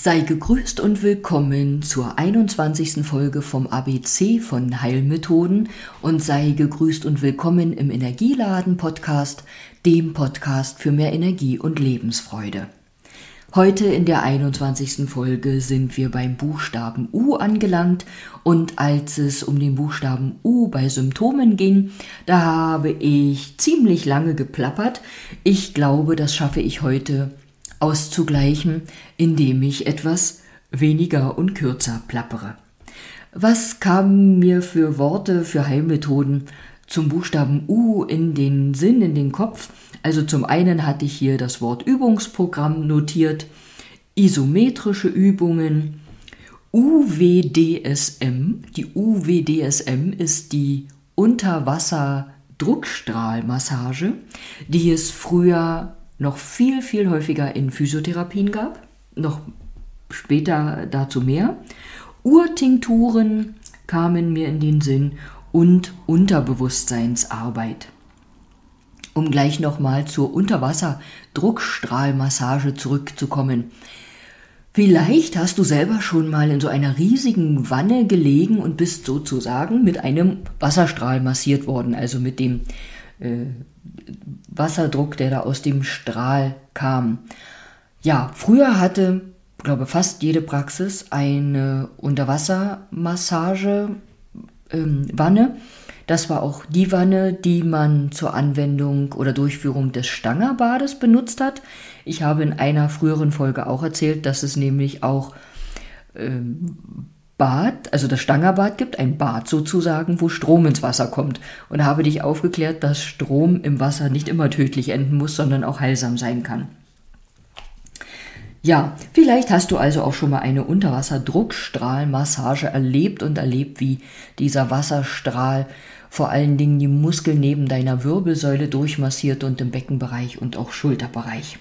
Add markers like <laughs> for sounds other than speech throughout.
Sei gegrüßt und willkommen zur 21. Folge vom ABC von Heilmethoden und sei gegrüßt und willkommen im Energieladen Podcast, dem Podcast für mehr Energie und Lebensfreude. Heute in der 21. Folge sind wir beim Buchstaben U angelangt und als es um den Buchstaben U bei Symptomen ging, da habe ich ziemlich lange geplappert. Ich glaube, das schaffe ich heute auszugleichen, indem ich etwas weniger und kürzer plappere. Was kamen mir für Worte, für Heilmethoden zum Buchstaben U in den Sinn, in den Kopf? Also zum einen hatte ich hier das Wort Übungsprogramm notiert, isometrische Übungen, UWDSM. Die UWDSM ist die Unterwasser-Druckstrahlmassage, die es früher noch viel, viel häufiger in Physiotherapien gab, noch später dazu mehr. Urtinkturen kamen mir in den Sinn und Unterbewusstseinsarbeit. Um gleich nochmal zur Unterwasser-Druckstrahlmassage zurückzukommen. Vielleicht hast du selber schon mal in so einer riesigen Wanne gelegen und bist sozusagen mit einem Wasserstrahl massiert worden, also mit dem äh, Wasserdruck, der da aus dem Strahl kam. Ja, früher hatte, glaube fast jede Praxis eine Unterwassermassage ähm, Wanne. Das war auch die Wanne, die man zur Anwendung oder Durchführung des Stangerbades benutzt hat. Ich habe in einer früheren Folge auch erzählt, dass es nämlich auch ähm, Bad, also das Stangerbad gibt, ein Bad sozusagen, wo Strom ins Wasser kommt. Und habe dich aufgeklärt, dass Strom im Wasser nicht immer tödlich enden muss, sondern auch heilsam sein kann. Ja, vielleicht hast du also auch schon mal eine Unterwasserdruckstrahlmassage erlebt und erlebt, wie dieser Wasserstrahl vor allen Dingen die Muskeln neben deiner Wirbelsäule durchmassiert und im Beckenbereich und auch Schulterbereich.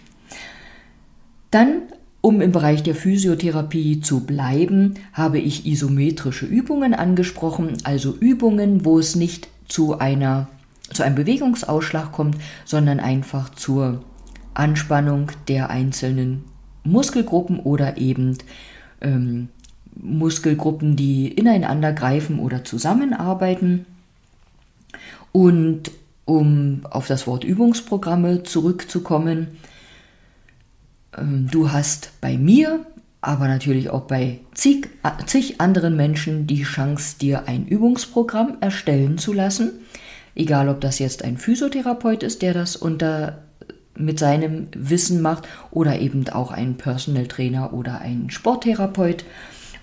Dann um im Bereich der Physiotherapie zu bleiben, habe ich isometrische Übungen angesprochen, also Übungen, wo es nicht zu einer zu einem Bewegungsausschlag kommt, sondern einfach zur Anspannung der einzelnen Muskelgruppen oder eben ähm, Muskelgruppen, die ineinander greifen oder zusammenarbeiten. Und um auf das Wort Übungsprogramme zurückzukommen, du hast bei mir, aber natürlich auch bei zig, zig anderen Menschen die Chance, dir ein Übungsprogramm erstellen zu lassen. Egal, ob das jetzt ein Physiotherapeut ist, der das unter mit seinem Wissen macht oder eben auch ein Personal Trainer oder ein Sporttherapeut.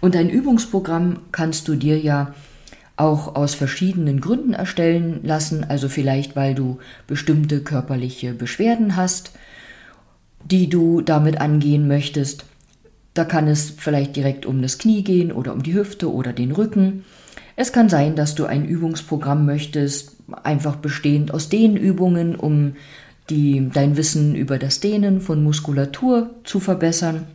Und ein Übungsprogramm kannst du dir ja auch aus verschiedenen Gründen erstellen lassen, also vielleicht weil du bestimmte körperliche Beschwerden hast, die du damit angehen möchtest. Da kann es vielleicht direkt um das Knie gehen oder um die Hüfte oder den Rücken. Es kann sein, dass du ein Übungsprogramm möchtest, einfach bestehend aus den Übungen, um die, dein Wissen über das Dehnen von Muskulatur zu verbessern.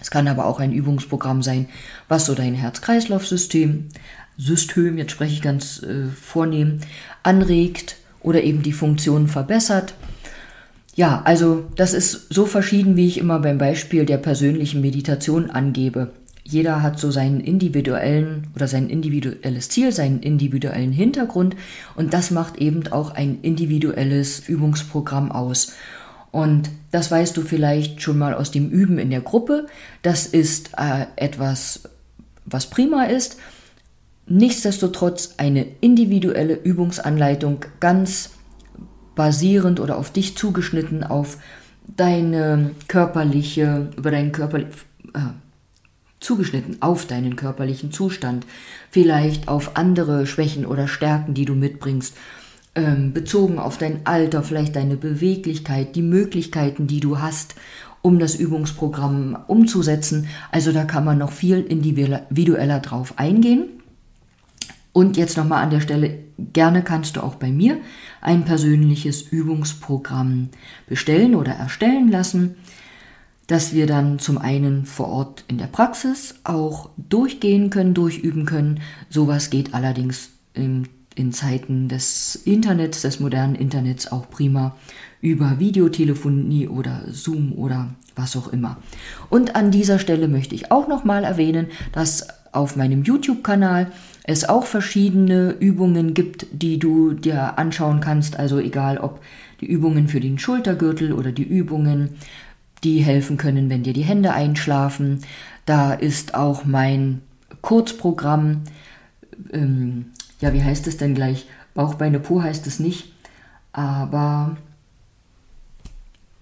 Es kann aber auch ein Übungsprogramm sein, was so dein Herz-Kreislauf-System, System, jetzt spreche ich ganz äh, vornehm, anregt oder eben die Funktion verbessert. Ja, also das ist so verschieden, wie ich immer beim Beispiel der persönlichen Meditation angebe. Jeder hat so seinen individuellen oder sein individuelles Ziel, seinen individuellen Hintergrund und das macht eben auch ein individuelles Übungsprogramm aus. Und das weißt du vielleicht schon mal aus dem Üben in der Gruppe. Das ist äh, etwas, was prima ist. Nichtsdestotrotz eine individuelle Übungsanleitung ganz basierend oder auf dich zugeschnitten auf deine körperliche, über deinen Körper, äh, zugeschnitten auf deinen körperlichen Zustand, vielleicht auf andere Schwächen oder Stärken, die du mitbringst, ähm, bezogen auf dein Alter, vielleicht deine Beweglichkeit, die Möglichkeiten, die du hast, um das Übungsprogramm umzusetzen. Also da kann man noch viel individueller drauf eingehen. Und jetzt nochmal an der Stelle, gerne kannst du auch bei mir ein persönliches Übungsprogramm bestellen oder erstellen lassen, das wir dann zum einen vor Ort in der Praxis auch durchgehen können, durchüben können. Sowas geht allerdings im in Zeiten des Internets, des modernen Internets auch prima über Videotelefonie oder Zoom oder was auch immer. Und an dieser Stelle möchte ich auch nochmal erwähnen, dass auf meinem YouTube-Kanal es auch verschiedene Übungen gibt, die du dir anschauen kannst. Also egal ob die Übungen für den Schultergürtel oder die Übungen, die helfen können, wenn dir die Hände einschlafen. Da ist auch mein Kurzprogramm, ähm, ja, wie heißt es denn gleich? Bauch, Beine, Po heißt es nicht, aber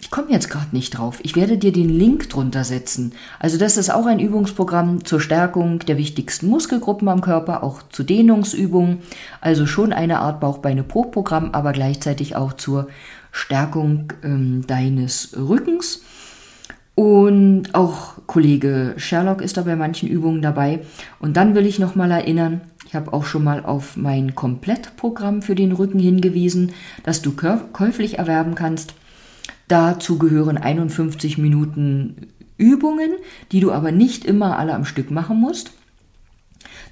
ich komme jetzt gerade nicht drauf. Ich werde dir den Link drunter setzen. Also das ist auch ein Übungsprogramm zur Stärkung der wichtigsten Muskelgruppen am Körper, auch zu Dehnungsübungen. Also schon eine Art Bauch-Beine-Po-Programm, aber gleichzeitig auch zur Stärkung ähm, deines Rückens. Und auch Kollege Sherlock ist da bei manchen Übungen dabei. Und dann will ich nochmal erinnern, ich habe auch schon mal auf mein Komplettprogramm für den Rücken hingewiesen, das du käuflich erwerben kannst. Dazu gehören 51 Minuten Übungen, die du aber nicht immer alle am Stück machen musst.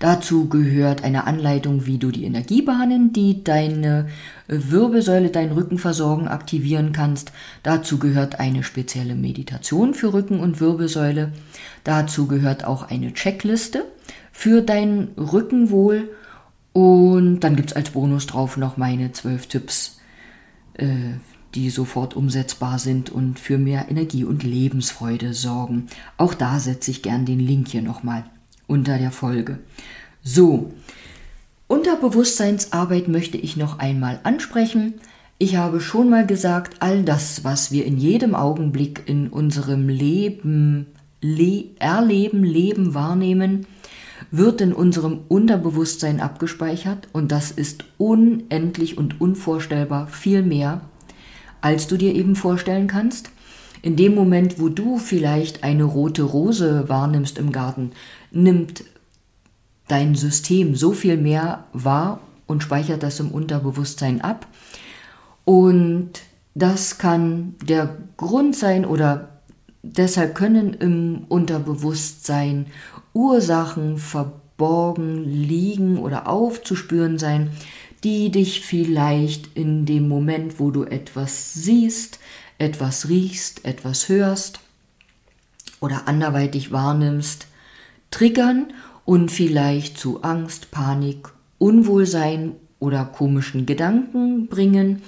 Dazu gehört eine Anleitung, wie du die Energiebahnen, die deine Wirbelsäule, deinen Rücken versorgen, aktivieren kannst. Dazu gehört eine spezielle Meditation für Rücken und Wirbelsäule. Dazu gehört auch eine Checkliste für dein Rückenwohl. Und dann gibt es als Bonus drauf noch meine zwölf Tipps äh, die sofort umsetzbar sind und für mehr Energie und Lebensfreude sorgen. Auch da setze ich gern den Link hier nochmal unter der Folge. So, Unterbewusstseinsarbeit möchte ich noch einmal ansprechen. Ich habe schon mal gesagt, all das, was wir in jedem Augenblick in unserem Leben le erleben, leben, wahrnehmen, wird in unserem Unterbewusstsein abgespeichert und das ist unendlich und unvorstellbar viel mehr, als du dir eben vorstellen kannst. In dem Moment, wo du vielleicht eine rote Rose wahrnimmst im Garten, nimmt dein System so viel mehr wahr und speichert das im Unterbewusstsein ab. Und das kann der Grund sein oder deshalb können im Unterbewusstsein Ursachen verborgen liegen oder aufzuspüren sein, die dich vielleicht in dem Moment, wo du etwas siehst, etwas riechst, etwas hörst oder anderweitig wahrnimmst, triggern und vielleicht zu Angst, Panik, Unwohlsein oder komischen Gedanken bringen.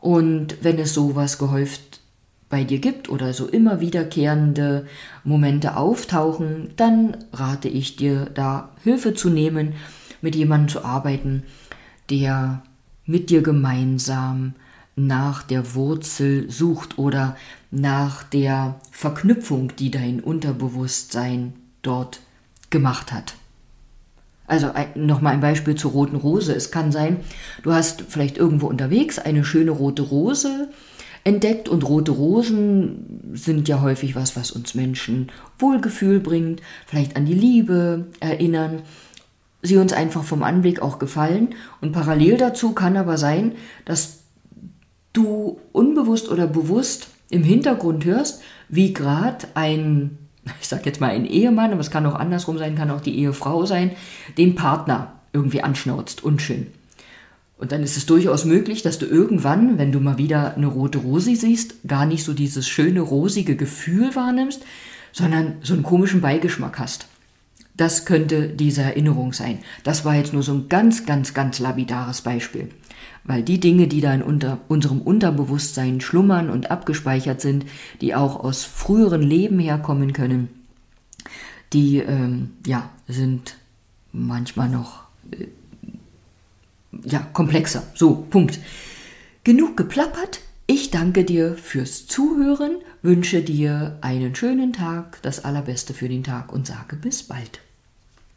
Und wenn es sowas gehäuft bei dir gibt oder so immer wiederkehrende Momente auftauchen, dann rate ich dir da Hilfe zu nehmen, mit jemandem zu arbeiten, der mit dir gemeinsam nach der Wurzel sucht oder nach der Verknüpfung, die dein Unterbewusstsein dort gemacht hat. Also nochmal ein Beispiel zur roten Rose. Es kann sein, du hast vielleicht irgendwo unterwegs eine schöne rote Rose entdeckt und rote Rosen sind ja häufig was, was uns Menschen Wohlgefühl bringt, vielleicht an die Liebe erinnern sie uns einfach vom Anblick auch gefallen. Und parallel dazu kann aber sein, dass du unbewusst oder bewusst im Hintergrund hörst, wie gerade ein, <laughs> ich sag jetzt mal ein Ehemann, aber es kann auch andersrum sein, kann auch die Ehefrau sein, den Partner irgendwie anschnauzt, unschön. Und dann ist es durchaus möglich, dass du irgendwann, wenn du mal wieder eine rote Rose siehst, gar nicht so dieses schöne rosige Gefühl wahrnimmst, sondern so einen komischen Beigeschmack hast. Das könnte diese Erinnerung sein. Das war jetzt nur so ein ganz, ganz, ganz labidares Beispiel. Weil die Dinge, die da in unter, unserem Unterbewusstsein schlummern und abgespeichert sind, die auch aus früheren Leben herkommen können, die ähm, ja, sind manchmal noch äh, ja, komplexer. So, Punkt. Genug geplappert. Ich danke dir fürs Zuhören, wünsche dir einen schönen Tag, das Allerbeste für den Tag und sage bis bald.